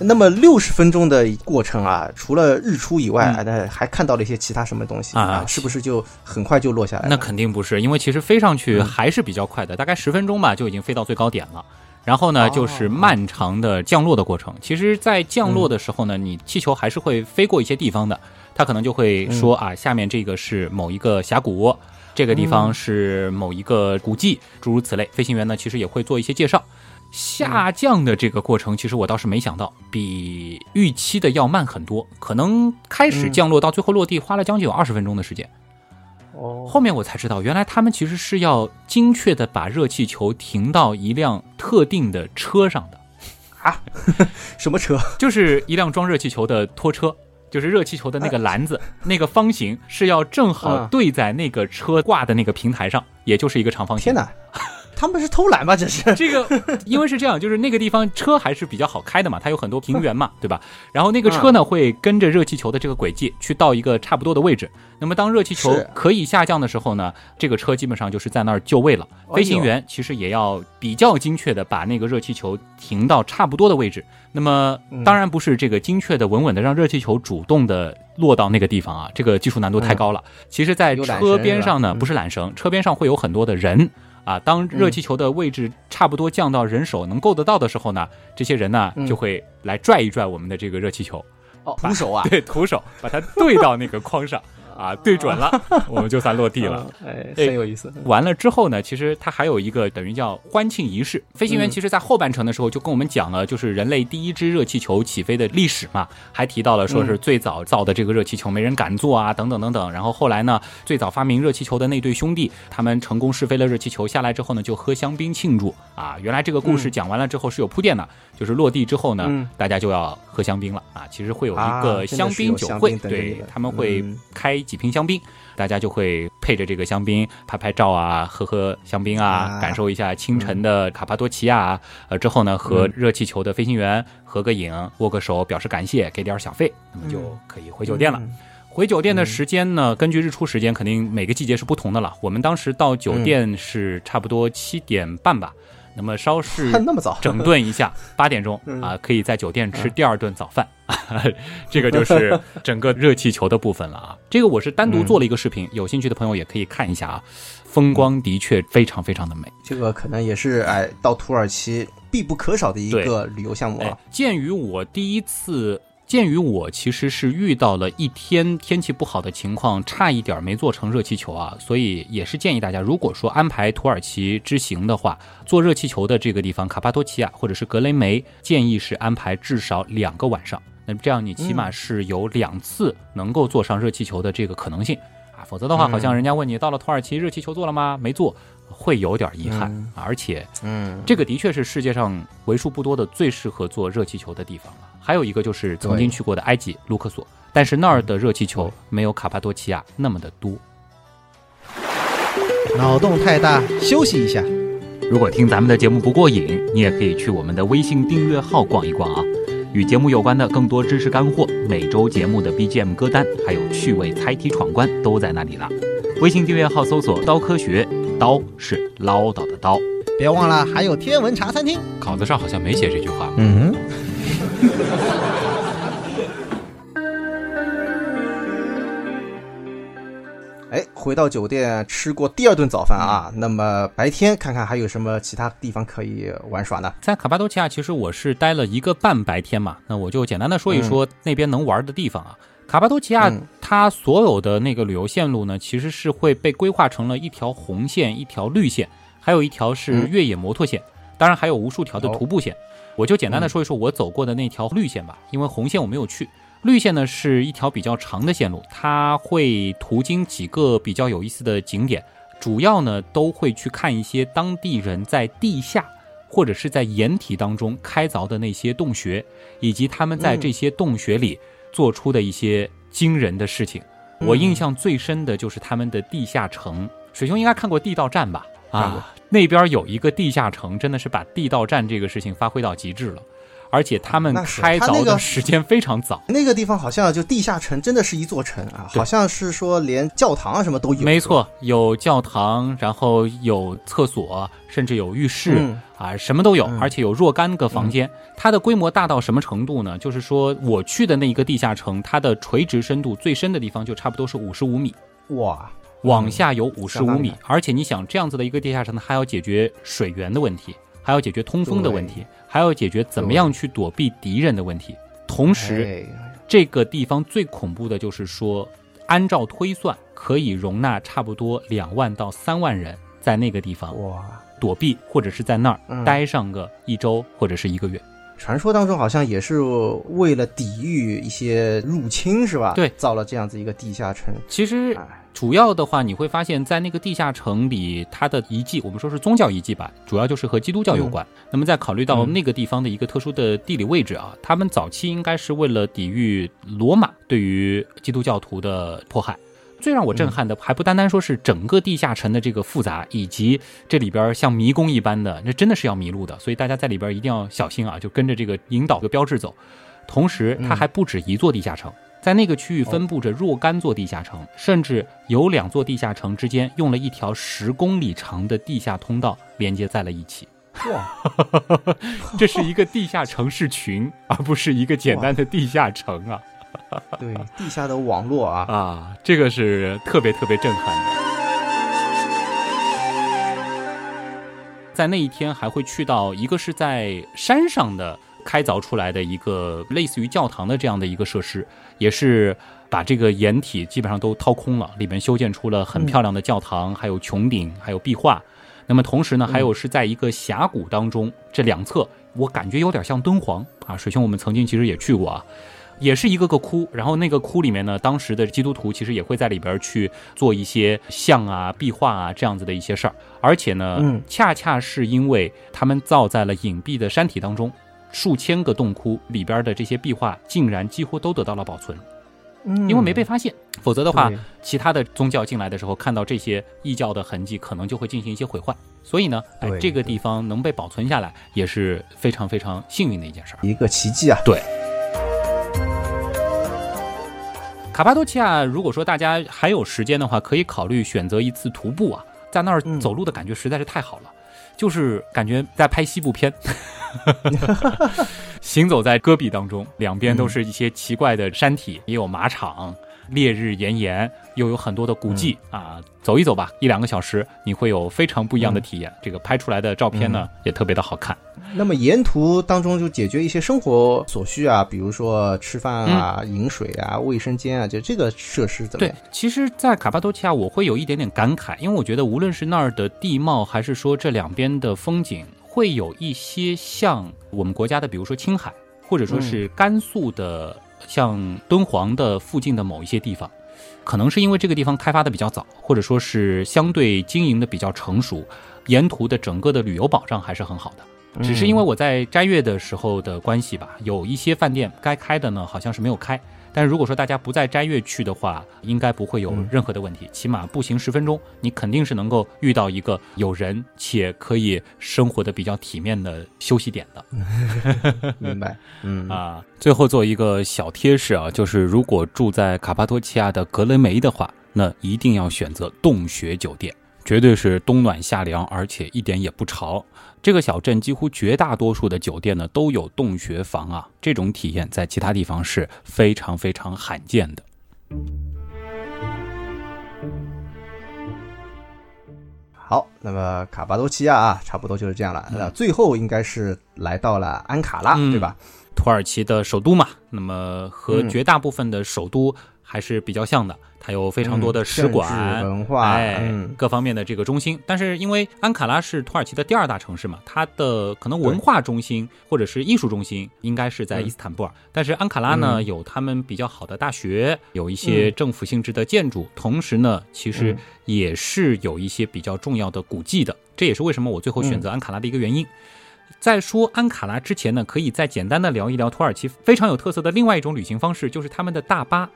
那么六十分钟的过程啊，除了日出以外，那还看到了一些其他什么东西啊？是不是就很快就落下来？那肯定不是，因为其实飞上去还是比较快的，大概十分钟吧，就已经飞到最高点了。然后呢，就是漫长的降落的过程。其实，在降落的时候呢，你气球还是会飞过一些地方的，它可能就会说啊，下面这个是某一个峡谷，这个地方是某一个古迹，诸如此类。飞行员呢，其实也会做一些介绍。下降的这个过程，其实我倒是没想到，比预期的要慢很多。可能开始降落到最后落地，花了将近有二十分钟的时间。哦，后面我才知道，原来他们其实是要精确的把热气球停到一辆特定的车上的。啊，什么车？就是一辆装热气球的拖车，就是热气球的那个篮子，那个方形是要正好对在那个车挂的那个平台上，也就是一个长方形。天哪！他们是偷懒吧？这是这个，因为是这样，就是那个地方车还是比较好开的嘛，它有很多平原嘛，对吧？然后那个车呢会跟着热气球的这个轨迹去到一个差不多的位置。那么当热气球可以下降的时候呢，这个车基本上就是在那儿就位了。飞行员其实也要比较精确的把那个热气球停到差不多的位置。那么当然不是这个精确的稳稳的让热气球主动的落到那个地方啊，这个技术难度太高了。其实，在车边上呢，不是缆绳，车边上会有很多的人。啊，当热气球的位置差不多降到人手能够得到的时候呢，这些人呢就会来拽一拽我们的这个热气球，哦，徒手啊，对，徒手把它对到那个框上。啊，对准了，我们就算落地了。哎，很有意思。完了之后呢，其实它还有一个等于叫欢庆仪式。飞行员其实在后半程的时候就跟我们讲了，就是人类第一只热气球起飞的历史嘛，还提到了说是最早造的这个热气球没人敢坐啊，等等等等。然后后来呢，最早发明热气球的那对兄弟，他们成功试飞了热气球下来之后呢，就喝香槟庆祝啊。原来这个故事讲完了之后是有铺垫的，就是落地之后呢，大家就要喝香槟了啊。其实会有一个香槟酒会，对他们会开几瓶香槟。大家就会配着这个香槟拍拍照啊，喝喝香槟啊，感受一下清晨的卡帕多奇亚。呃，之后呢，和热气球的飞行员合个影，握个手，表示感谢，给点小费，那么就可以回酒店了。回酒店的时间呢，根据日出时间，肯定每个季节是不同的了。我们当时到酒店是差不多七点半吧。那么稍事 那么早整顿一下，八点钟啊，可以在酒店吃第二顿早饭。这个就是整个热气球的部分了啊。这个我是单独做了一个视频，有兴趣的朋友也可以看一下啊。风光的确非常非常的美，这个可能也是哎到土耳其必不可少的一个旅游项目啊。鉴于我第一次。鉴于我其实是遇到了一天天气不好的情况，差一点没做成热气球啊，所以也是建议大家，如果说安排土耳其之行的话，做热气球的这个地方卡帕多奇亚或者是格雷梅，建议是安排至少两个晚上，那么这样你起码是有两次能够坐上热气球的这个可能性啊，否则的话，好像人家问你到了土耳其热气球做了吗？没做，会有点遗憾，而且，嗯，这个的确是世界上为数不多的最适合做热气球的地方了。还有一个就是曾经去过的埃及卢克索，但是那儿的热气球没有卡帕多奇亚那么的多。脑洞太大，休息一下。如果听咱们的节目不过瘾，你也可以去我们的微信订阅号逛一逛啊。与节目有关的更多知识干货，每周节目的 BGM 歌单，还有趣味猜题闯关都在那里了。微信订阅号搜索“刀科学”，刀是唠叨的刀。别忘了还有天文茶餐厅，稿子上好像没写这句话。嗯。哎，回到酒店吃过第二顿早饭啊，那么白天看看还有什么其他地方可以玩耍呢？在卡巴多奇亚，其实我是待了一个半白天嘛，那我就简单的说一说那边能玩的地方啊。卡巴多奇亚它所有的那个旅游线路呢，其实是会被规划成了一条红线、一条绿线，还有一条是越野摩托线，当然还有无数条的徒步线。我就简单的说一说我走过的那条绿线吧，因为红线我没有去，绿线呢是一条比较长的线路，它会途经几个比较有意思的景点，主要呢都会去看一些当地人在地下或者是在掩体当中开凿的那些洞穴，以及他们在这些洞穴里做出的一些惊人的事情。我印象最深的就是他们的地下城，水兄应该看过《地道战》吧？啊，那边有一个地下城，真的是把地道战这个事情发挥到极致了。而且他们开凿的时间非常早，那个地方好像就地下城，真的是一座城啊，好像是说连教堂啊什么都有。没错，有教堂，然后有厕所，甚至有浴室啊，什么都有，而且有若干个房间。它的规模大到什么程度呢？就是说我去的那一个地下城，它的垂直深度最深的地方就差不多是五十五米。哇，往下有五十五米，而且你想这样子的一个地下城，还要解决水源的问题。还要解决通风的问题，还要解决怎么样去躲避敌人的问题。同时，这个地方最恐怖的就是说，按照推算，可以容纳差不多两万到三万人在那个地方哇躲避，或者是在那儿待上个一周或者是一个月。传说当中好像也是为了抵御一些入侵，是吧？对，造了这样子一个地下城。其实。主要的话，你会发现在那个地下城里，它的遗迹，我们说是宗教遗迹吧，主要就是和基督教有关。那么，在考虑到那个地方的一个特殊的地理位置啊，他们早期应该是为了抵御罗马对于基督教徒的迫害。最让我震撼的，还不单单说是整个地下城的这个复杂，以及这里边像迷宫一般的，那真的是要迷路的。所以大家在里边一定要小心啊，就跟着这个引导的标志走。同时，它还不止一座地下城。在那个区域分布着若干座地下城，甚至有两座地下城之间用了一条十公里长的地下通道连接在了一起。哇，这是一个地下城市群，而不是一个简单的地下城啊！对，地下的网络啊啊，这个是特别特别震撼的。在那一天还会去到一个是在山上的。开凿出来的一个类似于教堂的这样的一个设施，也是把这个掩体基本上都掏空了，里面修建出了很漂亮的教堂，还有穹顶，还有壁画。那么同时呢，还有是在一个峡谷当中，这两侧我感觉有点像敦煌啊。水兄，我们曾经其实也去过啊，也是一个个窟，然后那个窟里面呢，当时的基督徒其实也会在里边去做一些像啊、壁画啊这样子的一些事儿，而且呢，恰恰是因为他们造在了隐蔽的山体当中。数千个洞窟里边的这些壁画，竟然几乎都得到了保存，嗯，因为没被发现。否则的话，其他的宗教进来的时候，看到这些异教的痕迹，可能就会进行一些毁坏。所以呢，哎，这个地方能被保存下来，也是非常非常幸运的一件事儿，一个奇迹啊！对。卡帕多奇亚，如果说大家还有时间的话，可以考虑选择一次徒步啊，在那儿走路的感觉实在是太好了，就是感觉在拍西部片。行走在戈壁当中，两边都是一些奇怪的山体，也有马场，烈日炎炎，又有很多的古迹啊。走一走吧，一两个小时，你会有非常不一样的体验。这个拍出来的照片呢，也特别的好看。那么沿途当中就解决一些生活所需啊，比如说吃饭啊、饮水啊、卫生间啊，就这个设施怎么样？对，其实，在卡帕多奇亚，我会有一点点感慨，因为我觉得无论是那儿的地貌，还是说这两边的风景。会有一些像我们国家的，比如说青海，或者说是甘肃的，像敦煌的附近的某一些地方，可能是因为这个地方开发的比较早，或者说是相对经营的比较成熟，沿途的整个的旅游保障还是很好的。只是因为我在斋月的时候的关系吧，有一些饭店该开的呢，好像是没有开。但是如果说大家不在斋月去的话，应该不会有任何的问题。起码步行十分钟，你肯定是能够遇到一个有人且可以生活的比较体面的休息点的。明白，嗯啊。最后做一个小贴士啊，就是如果住在卡帕多奇亚的格雷梅的话，那一定要选择洞穴酒店，绝对是冬暖夏凉，而且一点也不潮。这个小镇几乎绝大多数的酒店呢都有洞穴房啊，这种体验在其他地方是非常非常罕见的。好，那么卡巴多奇亚啊，差不多就是这样了。那最后应该是来到了安卡拉，对吧？土耳其的首都嘛，那么和绝大部分的首都还是比较像的。它有非常多的使馆、文化，哎，各方面的这个中心。但是因为安卡拉是土耳其的第二大城市嘛，它的可能文化中心或者是艺术中心应该是在伊斯坦布尔。但是安卡拉呢，有他们比较好的大学，有一些政府性质的建筑，同时呢，其实也是有一些比较重要的古迹的。这也是为什么我最后选择安卡拉的一个原因。在说安卡拉之前呢，可以再简单的聊一聊土耳其非常有特色的另外一种旅行方式，就是他们的大巴。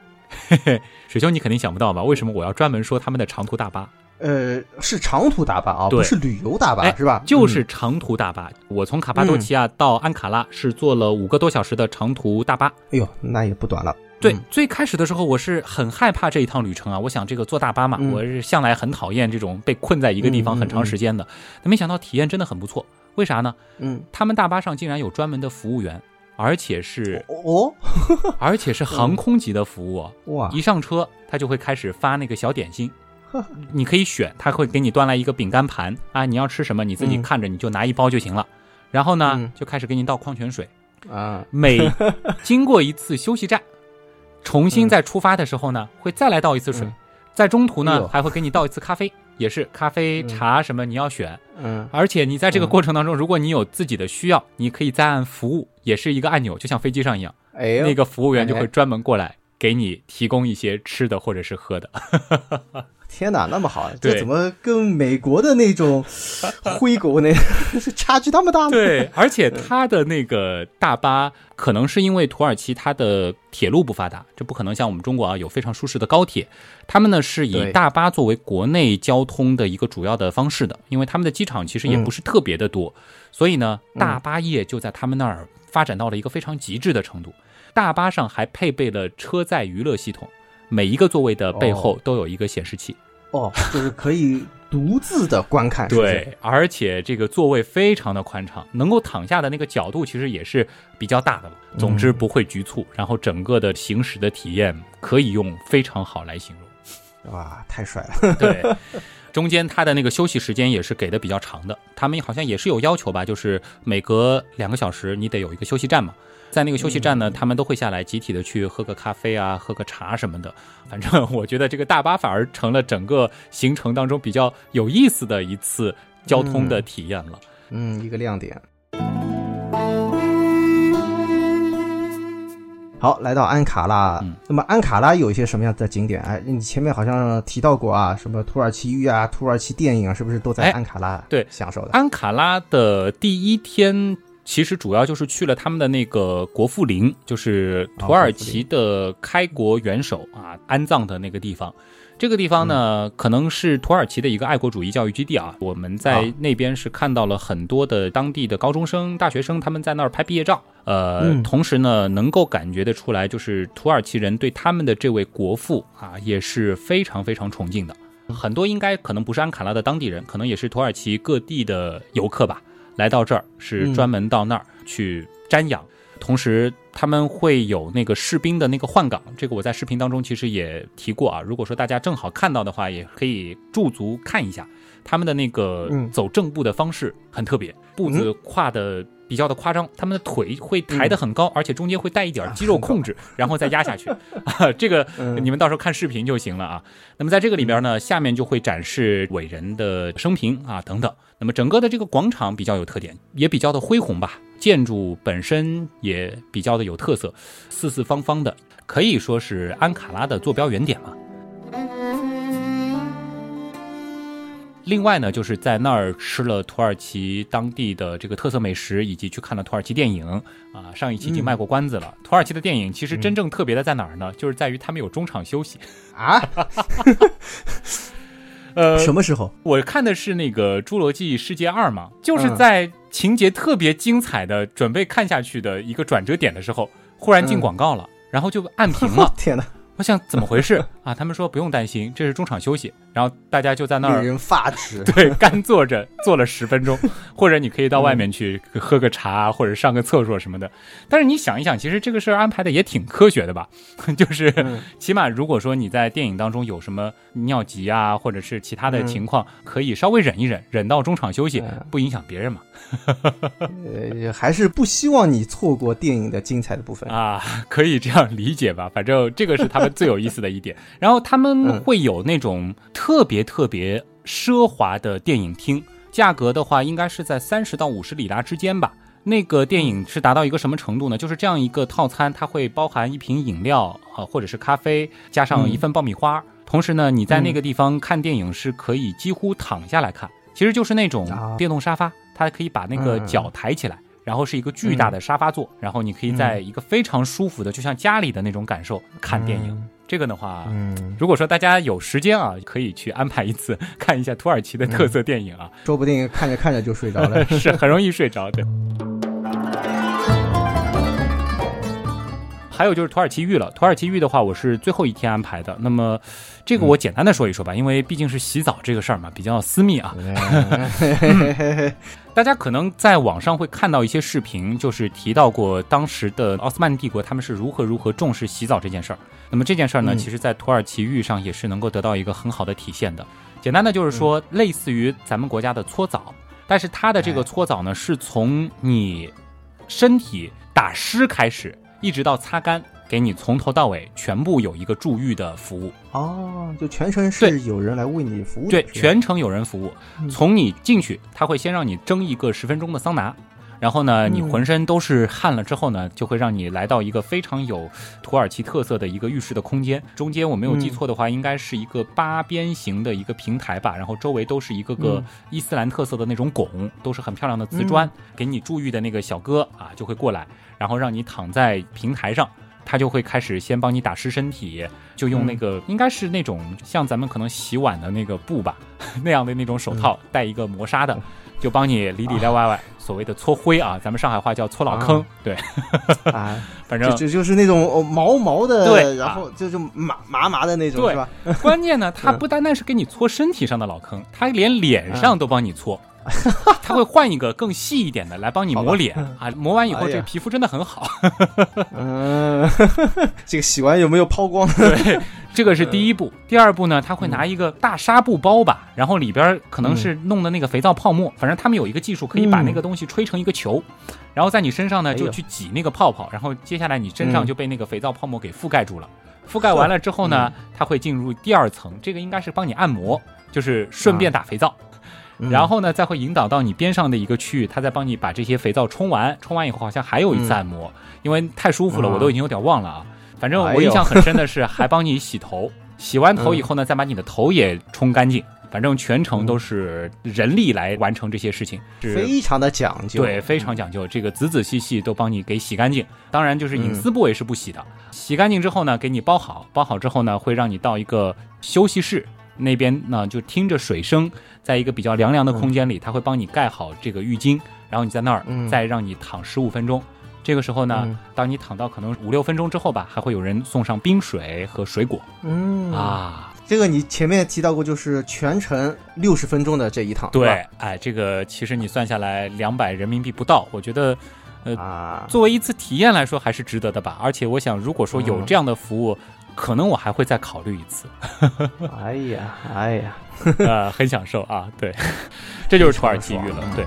嘿嘿，水兄，你肯定想不到吧？为什么我要专门说他们的长途大巴？呃，是长途大巴啊，不是旅游大巴，是吧？就是长途大巴。我从卡巴多奇亚到安卡拉是坐了五个多小时的长途大巴。哎呦，那也不短了。对，最开始的时候我是很害怕这一趟旅程啊。我想这个坐大巴嘛，我是向来很讨厌这种被困在一个地方很长时间的。但没想到体验真的很不错。为啥呢？嗯，他们大巴上竟然有专门的服务员。而且是哦，而且是航空级的服务哇！一上车，他就会开始发那个小点心，你可以选，他会给你端来一个饼干盘。啊，你要吃什么你自己看着，你就拿一包就行了。然后呢，就开始给你倒矿泉水。啊。每 经过一次休息站，重新再出发的时候呢，会再来倒一次水，在中途呢还会给你倒一次咖啡。也是咖啡茶什么你要选，嗯，而且你在这个过程当中，如果你有自己的需要，你可以再按服务，也是一个按钮，就像飞机上一样，哎，那个服务员就会专门过来给你提供一些吃的或者是喝的。天哪，那么好，这怎么跟美国的那种 灰狗那 差距那么大呢？对，而且它的那个大巴，可能是因为土耳其它的铁路不发达，这不可能像我们中国啊有非常舒适的高铁，他们呢是以大巴作为国内交通的一个主要的方式的，因为他们的机场其实也不是特别的多，所以呢大巴业就在他们那儿发展到了一个非常极致的程度，大巴上还配备了车载娱乐系统。每一个座位的背后都有一个显示器，哦，就是可以独自的观看。对，而且这个座位非常的宽敞，能够躺下的那个角度其实也是比较大的了。总之不会局促，然后整个的行驶的体验可以用非常好来形容。哇，太帅了！对，中间它的那个休息时间也是给的比较长的，他们好像也是有要求吧，就是每隔两个小时你得有一个休息站嘛。在那个休息站呢，他们都会下来集体的去喝个咖啡啊，喝个茶什么的。反正我觉得这个大巴反而成了整个行程当中比较有意思的一次交通的体验了。嗯，一个亮点。好，来到安卡拉。那么安卡拉有一些什么样的景点？哎，你前面好像提到过啊，什么土耳其浴啊、土耳其电影啊，是不是都在安卡拉对享受的？安卡拉的第一天。其实主要就是去了他们的那个国父陵，就是土耳其的开国元首啊安葬的那个地方。这个地方呢，可能是土耳其的一个爱国主义教育基地啊。我们在那边是看到了很多的当地的高中生、大学生，他们在那儿拍毕业照。呃，同时呢，能够感觉得出来，就是土耳其人对他们的这位国父啊，也是非常非常崇敬的。很多应该可能不是安卡拉的当地人，可能也是土耳其各地的游客吧。来到这儿是专门到那儿去瞻仰，同时他们会有那个士兵的那个换岗，这个我在视频当中其实也提过啊。如果说大家正好看到的话，也可以驻足看一下他们的那个走正步的方式很特别，步子跨的。比较的夸张，他们的腿会抬得很高，而且中间会带一点肌肉控制，然后再压下去。啊，这个你们到时候看视频就行了啊。那么在这个里边呢，下面就会展示伟人的生平啊等等。那么整个的这个广场比较有特点，也比较的恢宏吧，建筑本身也比较的有特色，四四方方的，可以说是安卡拉的坐标原点嘛。另外呢，就是在那儿吃了土耳其当地的这个特色美食，以及去看了土耳其电影啊。上一期已经卖过关子了。土耳其的电影其实真正特别的在哪儿呢？就是在于他们有中场休息啊。呃，什么时候？我看的是那个《侏罗纪世界二》嘛，就是在情节特别精彩的准备看下去的一个转折点的时候，忽然进广告了，然后就按屏了。天哪！我想怎么回事啊，他们说不用担心，这是中场休息，然后大家就在那儿人发指。对，干坐着坐了十分钟，或者你可以到外面去喝个茶，或者上个厕所什么的。但是你想一想，其实这个事儿安排的也挺科学的吧？就是起码如果说你在电影当中有什么尿急啊，或者是其他的情况，可以稍微忍一忍，忍到中场休息，不影响别人嘛。呃，还是不希望你错过电影的精彩的部分啊，可以这样理解吧？反正这个是他们最有意思的一点。然后他们会有那种特别特别奢华的电影厅，价格的话应该是在三十到五十里拉之间吧。那个电影是达到一个什么程度呢？就是这样一个套餐，它会包含一瓶饮料啊，或者是咖啡，加上一份爆米花。同时呢，你在那个地方看电影是可以几乎躺下来看，其实就是那种电动沙发，它可以把那个脚抬起来，然后是一个巨大的沙发座，然后你可以在一个非常舒服的，就像家里的那种感受看电影。这个的话，嗯，如果说大家有时间啊，可以去安排一次 看一下土耳其的特色电影啊，说不定看着看着就睡着了，是很容易睡着的。还有就是土耳其浴了，土耳其浴的话，我是最后一天安排的。那么，这个我简单的说一说吧，因为毕竟是洗澡这个事儿嘛，比较私密啊。大家可能在网上会看到一些视频，就是提到过当时的奥斯曼帝国他们是如何如何重视洗澡这件事儿。那么这件事儿呢，其实在土耳其浴上也是能够得到一个很好的体现的。简单的就是说，类似于咱们国家的搓澡，但是它的这个搓澡呢，是从你身体打湿开始。一直到擦干，给你从头到尾全部有一个助浴的服务哦，就全程是有人来为你服务，对，全程有人服务。从你进去，他会先让你蒸一个十分钟的桑拿。然后呢，你浑身都是汗了之后呢，就会让你来到一个非常有土耳其特色的一个浴室的空间。中间我没有记错的话，应该是一个八边形的一个平台吧。然后周围都是一个个伊斯兰特色的那种拱，都是很漂亮的瓷砖。给你助浴的那个小哥啊，就会过来，然后让你躺在平台上，他就会开始先帮你打湿身体，就用那个应该是那种像咱们可能洗碗的那个布吧，那样的那种手套，带一个磨砂的。就帮你里里外外所谓的搓灰啊，咱们上海话叫搓老坑，对，啊，反正就就是那种毛毛的，对，然后就是麻麻麻的那种，对。吧？关键呢，他不单单是给你搓身体上的老坑，他连脸上都帮你搓。他会换一个更细一点的来帮你磨脸啊，磨完以后这个皮肤真的很好。嗯，这个洗完有没有抛光？对，这个是第一步。第二步呢，他会拿一个大纱布包吧，然后里边可能是弄的那个肥皂泡沫，反正他们有一个技术可以把那个东西吹成一个球，然后在你身上呢就去挤那个泡泡，然后接下来你身上就被那个肥皂泡沫给覆盖住了。覆盖完了之后呢，它会进入第二层，这个应该是帮你按摩，就是顺便打肥皂。然后呢，再会引导到你边上的一个区域，他再帮你把这些肥皂冲完，冲完以后好像还有一次按摩，因为太舒服了，我都已经有点忘了啊。反正我印象很深的是，还帮你洗头，洗完头以后呢，再把你的头也冲干净。反正全程都是人力来完成这些事情，非常的讲究，对，非常讲究，这个仔仔细细都帮你给洗干净。当然，就是隐私部位是不洗的。洗干净之后呢，给你包好，包好之后呢，会让你到一个休息室。那边呢，就听着水声，在一个比较凉凉的空间里，他会帮你盖好这个浴巾，然后你在那儿再让你躺十五分钟。这个时候呢，当你躺到可能五六分钟之后吧，还会有人送上冰水和水果。嗯啊，这个你前面提到过，就是全程六十分钟的这一趟。对，哎，这个其实你算下来两百人民币不到，我觉得，呃，作为一次体验来说还是值得的吧。而且我想，如果说有这样的服务。可能我还会再考虑一次。哎呀，哎呀，呃，很享受啊，对，这就是土耳其语了，对。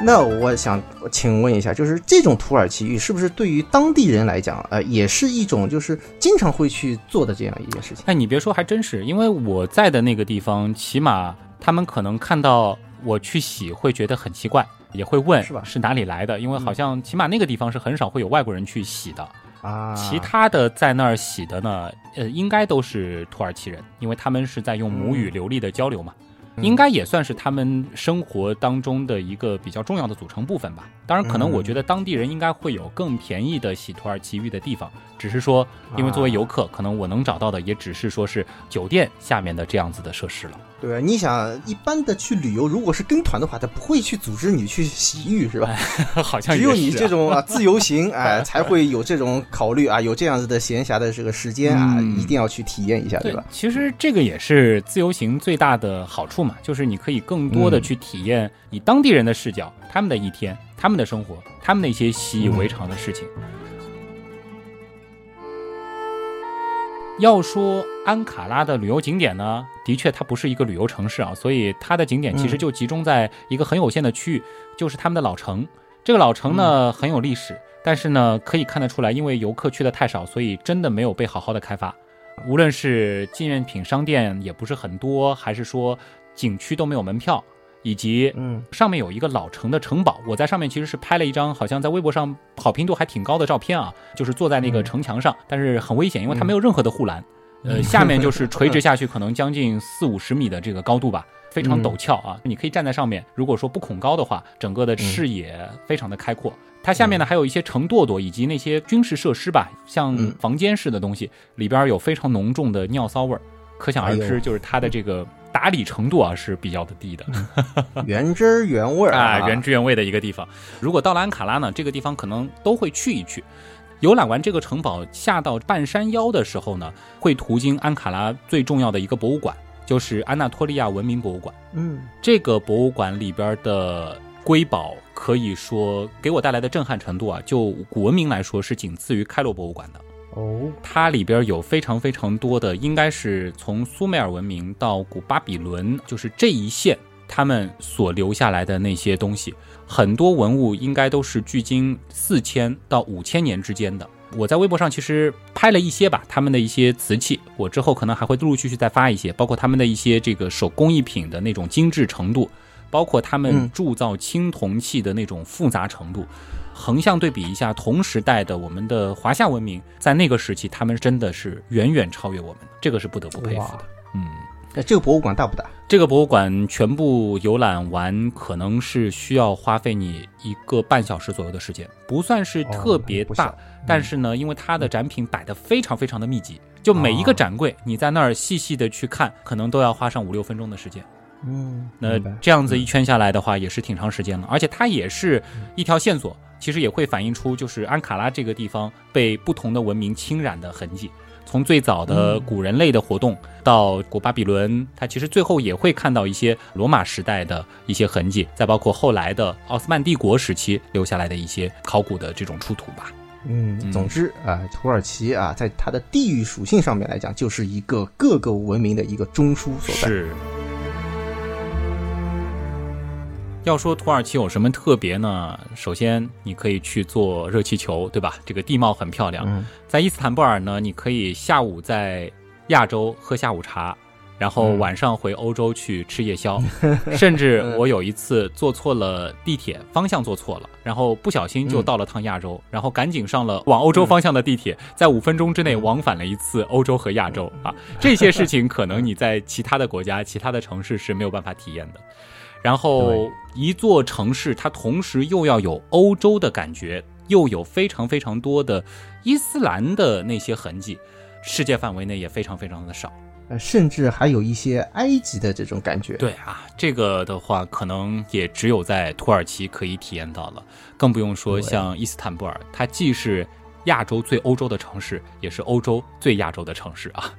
那我想请问一下，就是这种土耳其浴是不是对于当地人来讲，呃，也是一种就是经常会去做的这样一件事情？哎，你别说，还真是，因为我在的那个地方，起码他们可能看到我去洗，会觉得很奇怪，也会问是吧？是哪里来的？因为好像起码那个地方是很少会有外国人去洗的。啊，其他的在那儿洗的呢，呃，应该都是土耳其人，因为他们是在用母语流利的交流嘛，应该也算是他们生活当中的一个比较重要的组成部分吧。当然，可能我觉得当地人应该会有更便宜的洗土耳其浴的地方，只是说，因为作为游客，可能我能找到的也只是说是酒店下面的这样子的设施了。对啊，你想一般的去旅游，如果是跟团的话，他不会去组织你去洗浴，是吧？好像只有你这种啊自由行，哎，才会有这种考虑啊，有这样子的闲暇的这个时间啊，嗯一定要去体验一下，对吧？其实这个也是自由行最大的好处嘛，就是你可以更多的嗯去体验以当地人的视角，他们的一天，他们的生活，他们的一些习以为常的事情。要说安卡拉的旅游景点呢，的确它不是一个旅游城市啊，所以它的景点其实就集中在一个很有限的区域，就是他们的老城。这个老城呢很有历史，但是呢可以看得出来，因为游客去的太少，所以真的没有被好好的开发。无论是纪念品商店也不是很多，还是说景区都没有门票，以及嗯。上面有一个老城的城堡，我在上面其实是拍了一张好像在微博上好评度还挺高的照片啊，就是坐在那个城墙上，但是很危险，因为它没有任何的护栏，呃，下面就是垂直 下去，可能将近四五十米的这个高度吧。非常陡峭啊！你可以站在上面，如果说不恐高的话，整个的视野非常的开阔。它下面呢还有一些城垛垛以及那些军事设施吧，像嗯。房间式的东西，里边有非常浓重的尿骚味儿，可想而哎知，就是它的这个打理程度啊是比较的低的。原汁儿原味儿啊，原汁原味的一个地方。如果到了安卡拉呢，这个地方可能都会去一去。游览完这个城堡，下到半山腰的时候呢，会途经安卡拉最重要的一个博物馆，就是安纳托利亚文明博物馆。嗯这个博物馆里边的瑰宝，可以说给我带来的震撼程度啊，就古文明来说是仅次于开罗博物馆的。哦它里边有非常非常多的，应该是从苏美尔文明到古巴比伦，就是这一线他们所留下来的那些东西，很多文物应该都是距今四千到五千年之间的。我在微博上其实拍了一些吧，他们的一些瓷器，我之后可能还会陆陆续续再发一些，包括他们的一些这个手工艺品的那种精致程度，包括他们铸造青铜器的那种复杂程度。横向对比一下同时代的我们的华夏文明，在那个时期，他们真的是远远超越我们，这个是不得不佩服的。嗯，那这个博物馆大不大？这个博物馆全部游览完，可能是需要花费你一个半小时左右的时间，不算是特别大，但是呢，因为它的展品摆的非常非常的密集，就每一个哦展柜，你在那儿细细的去看，可能都要花上五六分钟的时间。嗯，那这样子一圈下来的话，也是挺长时间了，而且它也是一条线索，其实也会反映出就是安卡拉这个地方被不同的文明侵染的痕迹。从最早的古人类的活动到古巴比伦，它其实最后也会看到一些罗马时代的一些痕迹，再包括后来的奥斯曼帝国时期留下来的一些考古的这种出土吧。嗯，嗯总之啊，土耳其啊，在它的地域属性上面来讲，就是一个各个文明的一个中枢所在。是。要说土耳其有什么特别呢？首先，你可以去坐热气球，对吧？这个地貌很漂亮。嗯在伊斯坦布尔呢，你可以下午在亚洲喝下午茶，然后嗯晚上回欧洲去吃夜宵。甚至我有一次坐错了地铁，方向坐错了，然后不小心就到了趟亚洲，然后赶紧上了往欧洲方向的地铁，在五分钟之内往返了一次欧洲和亚洲啊。这些事情可能你在其他的国家、其他的城市是没有办法体验的。然后一座城市，它同时又要有欧洲的感觉，又有非常非常多的伊斯兰的那些痕迹，世界范围内也非常非常的少。呃甚至还有一些埃及的这种感觉。对啊，这个的话，可能也只有在土耳其可以体验到了，更不用说像伊斯坦布尔，它既是亚洲最欧洲的城市，也是欧洲最亚洲的城市啊。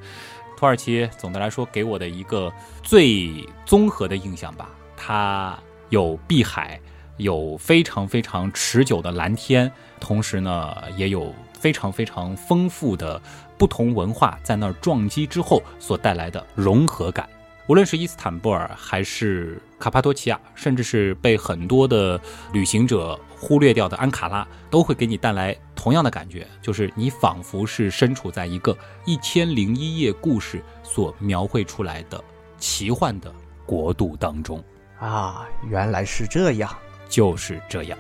土耳其总的来说给我的一个最综合的印象吧，它有碧海，有非常非常持久的蓝天，同时呢，也有非常非常丰富的不同文化在那儿撞击之后所带来的融合感。无论是伊斯坦布尔，还是卡帕多奇亚，甚至是被很多的旅行者忽略掉的安卡拉，都会给你带来同样的感觉，就是你仿佛是身处在一个《一千零一夜》故事所描绘出来的奇幻的国度当中。啊，原来是这样。就是这样。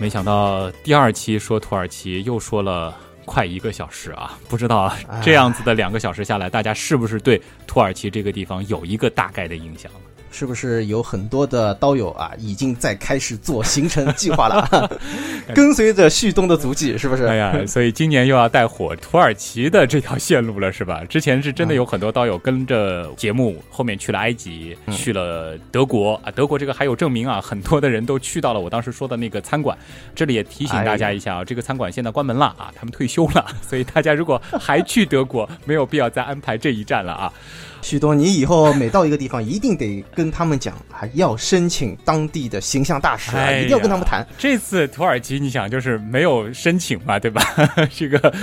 没想到第二期说土耳其，又说了快一个小时啊！不知道这样子的两个小时下来，大家是不是对土耳其这个地方有一个大概的印象？是不是有很多的刀友啊，已经在开始做行程计划了？跟随着旭东的足迹，是不是？哎呀，所以今年又要带火土耳其的这条线路了，是吧？之前是真的有很多刀友跟着节目后面去了埃及，去了德国啊。德国这个还有证明啊，很多的人都去到了我当时说的那个餐馆。这里也提醒大家一下啊，这个餐馆现在关门了啊，他们退休了，所以大家如果还去德国，没有必要再安排这一站了啊。许多，你以后每到一个地方，一定得跟他们讲，还要申请当地的形象大使啊，一定要跟他们谈。这次土耳其，你想就是没有申请嘛，对吧？这个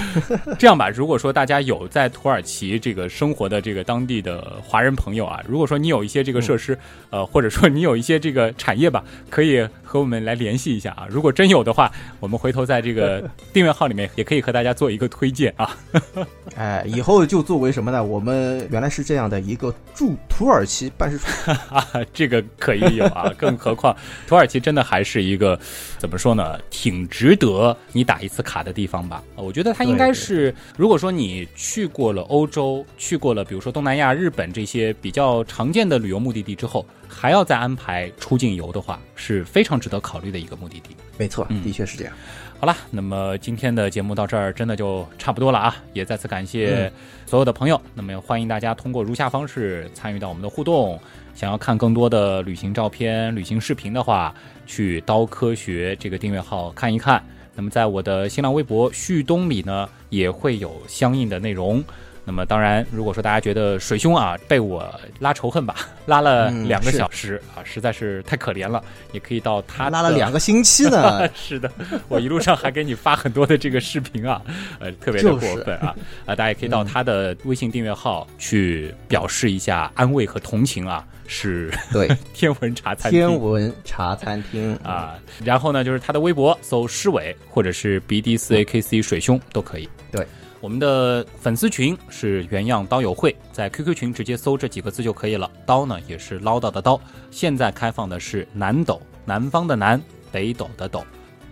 这样吧，如果说大家有在土耳其这个生活的这个当地的华人朋友啊，如果说你有一些这个设施，呃，或者说你有一些这个产业吧，可以和我们来联系一下啊。如果真有的话，我们回头在这个 订阅号里面也可以和大家做一个推荐啊。哎，以后就作为什么呢？我们原来是这样。的一个驻土耳其办事处啊，这个可以有啊，更何况土耳其真的还是一个怎么说呢，挺值得你打一次卡的地方吧？我觉得它应该是，如果说你去过了欧洲，去过了比如说东南亚、日本这些比较常见的旅游目的地之后，还要再安排出境游的话，是非常值得考虑的一个目的地。没错，的确是这样。好了，那么今天的节目到这儿真的就差不多了啊！也再次感谢所有的朋友。那么也欢迎大家通过如下方式参与到我们的互动。想要看更多的旅行照片、旅行视频的话，去刀科学这个订阅号看一看。那么在我的新浪微博旭东里呢，也会有相应的内容。那么当然，如果说大家觉得水兄啊被我拉仇恨吧，拉了两个小时啊，实在是太可怜了，也可以到他拉了两个星期呢。是的，我一路上还给你发很多的这个视频啊，呃，特别的过分啊啊！大家也可以到他的微信订阅号去表示一下安慰和同情啊，是对天文茶餐厅，天文茶餐厅啊。然后呢，就是他的微博搜诗伟或者是 B D 四 A K C 水兄都可以。对。我们的粉丝群是原样刀友会，在 QQ 群直接搜这几个字就可以了。刀呢也是唠叨的刀。现在开放的是南斗，南方的南，北斗的斗。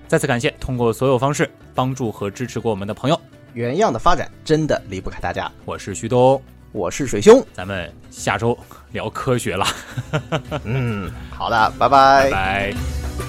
再次感谢通过所有方式帮助和支持过我们的朋友。原样的发展真的离不开大家。我是徐东，我是水兄，咱们下周聊科学了。嗯，好的，拜拜，拜拜。